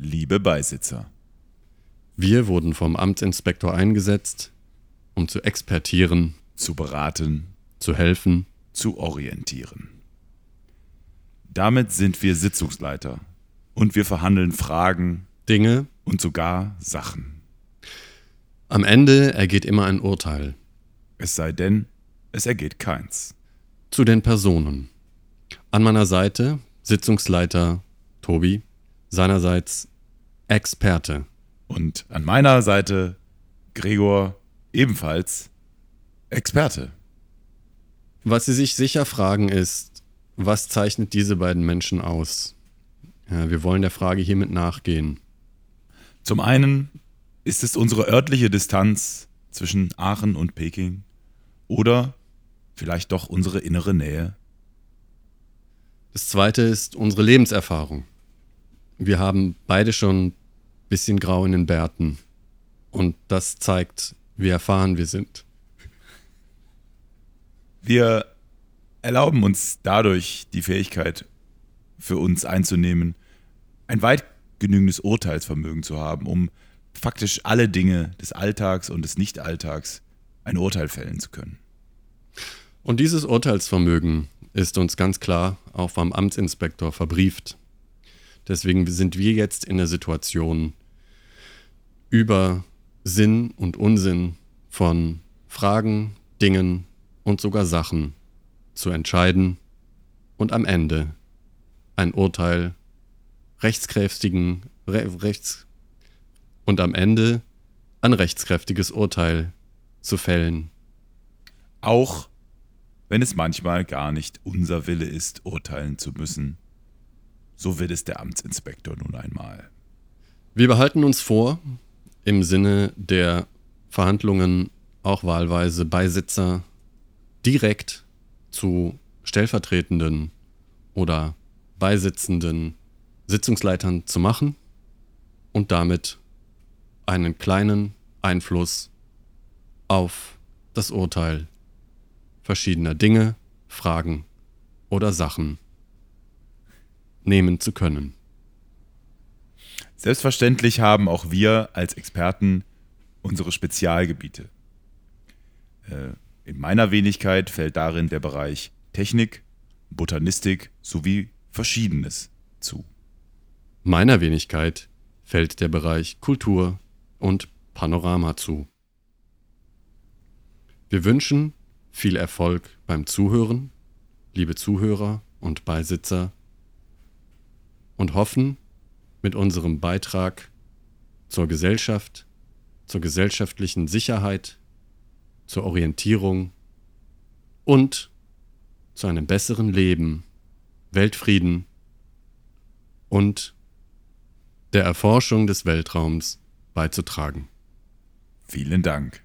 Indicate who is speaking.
Speaker 1: liebe Beisitzer.
Speaker 2: Wir wurden vom Amtsinspektor eingesetzt, um zu expertieren,
Speaker 1: zu beraten,
Speaker 2: zu helfen,
Speaker 1: zu orientieren. Damit sind wir Sitzungsleiter und wir verhandeln Fragen,
Speaker 2: Dinge
Speaker 1: und sogar Sachen.
Speaker 2: Am Ende ergeht immer ein Urteil.
Speaker 1: Es sei denn, es ergeht keins.
Speaker 2: Zu den Personen. An meiner Seite Sitzungsleiter Tobi, seinerseits Experte.
Speaker 1: Und an meiner Seite Gregor, ebenfalls Experte.
Speaker 2: Was Sie sich sicher fragen ist, was zeichnet diese beiden Menschen aus? Ja, wir wollen der Frage hiermit nachgehen.
Speaker 1: Zum einen ist es unsere örtliche Distanz zwischen Aachen und Peking oder vielleicht doch unsere innere Nähe.
Speaker 2: Das zweite ist unsere Lebenserfahrung. Wir haben beide schon ein bisschen grau in den Bärten und das zeigt, wie erfahren wir sind.
Speaker 1: Wir erlauben uns dadurch die Fähigkeit, für uns einzunehmen, ein weit genügendes Urteilsvermögen zu haben, um faktisch alle Dinge des Alltags und des Nichtalltags ein Urteil fällen zu können.
Speaker 2: Und dieses Urteilsvermögen ist uns ganz klar auch vom Amtsinspektor verbrieft. Deswegen sind wir jetzt in der Situation, über Sinn und Unsinn von Fragen, Dingen und sogar Sachen zu entscheiden und am Ende ein Urteil rechtskräftigen Re rechts und am Ende ein rechtskräftiges Urteil zu fällen.
Speaker 1: Auch wenn es manchmal gar nicht unser Wille ist, urteilen zu müssen. So will es der Amtsinspektor nun einmal.
Speaker 2: Wir behalten uns vor, im Sinne der Verhandlungen auch wahlweise Beisitzer direkt zu stellvertretenden oder beisitzenden Sitzungsleitern zu machen und damit einen kleinen Einfluss auf das Urteil verschiedener Dinge, Fragen oder Sachen nehmen zu können.
Speaker 1: Selbstverständlich haben auch wir als Experten unsere Spezialgebiete. Äh, in meiner Wenigkeit fällt darin der Bereich Technik, Botanistik sowie Verschiedenes zu.
Speaker 2: Meiner Wenigkeit fällt der Bereich Kultur und Panorama zu. Wir wünschen viel Erfolg beim Zuhören, liebe Zuhörer und Beisitzer, und hoffen, mit unserem Beitrag zur Gesellschaft, zur gesellschaftlichen Sicherheit, zur Orientierung und zu einem besseren Leben, Weltfrieden und der Erforschung des Weltraums beizutragen.
Speaker 1: Vielen Dank.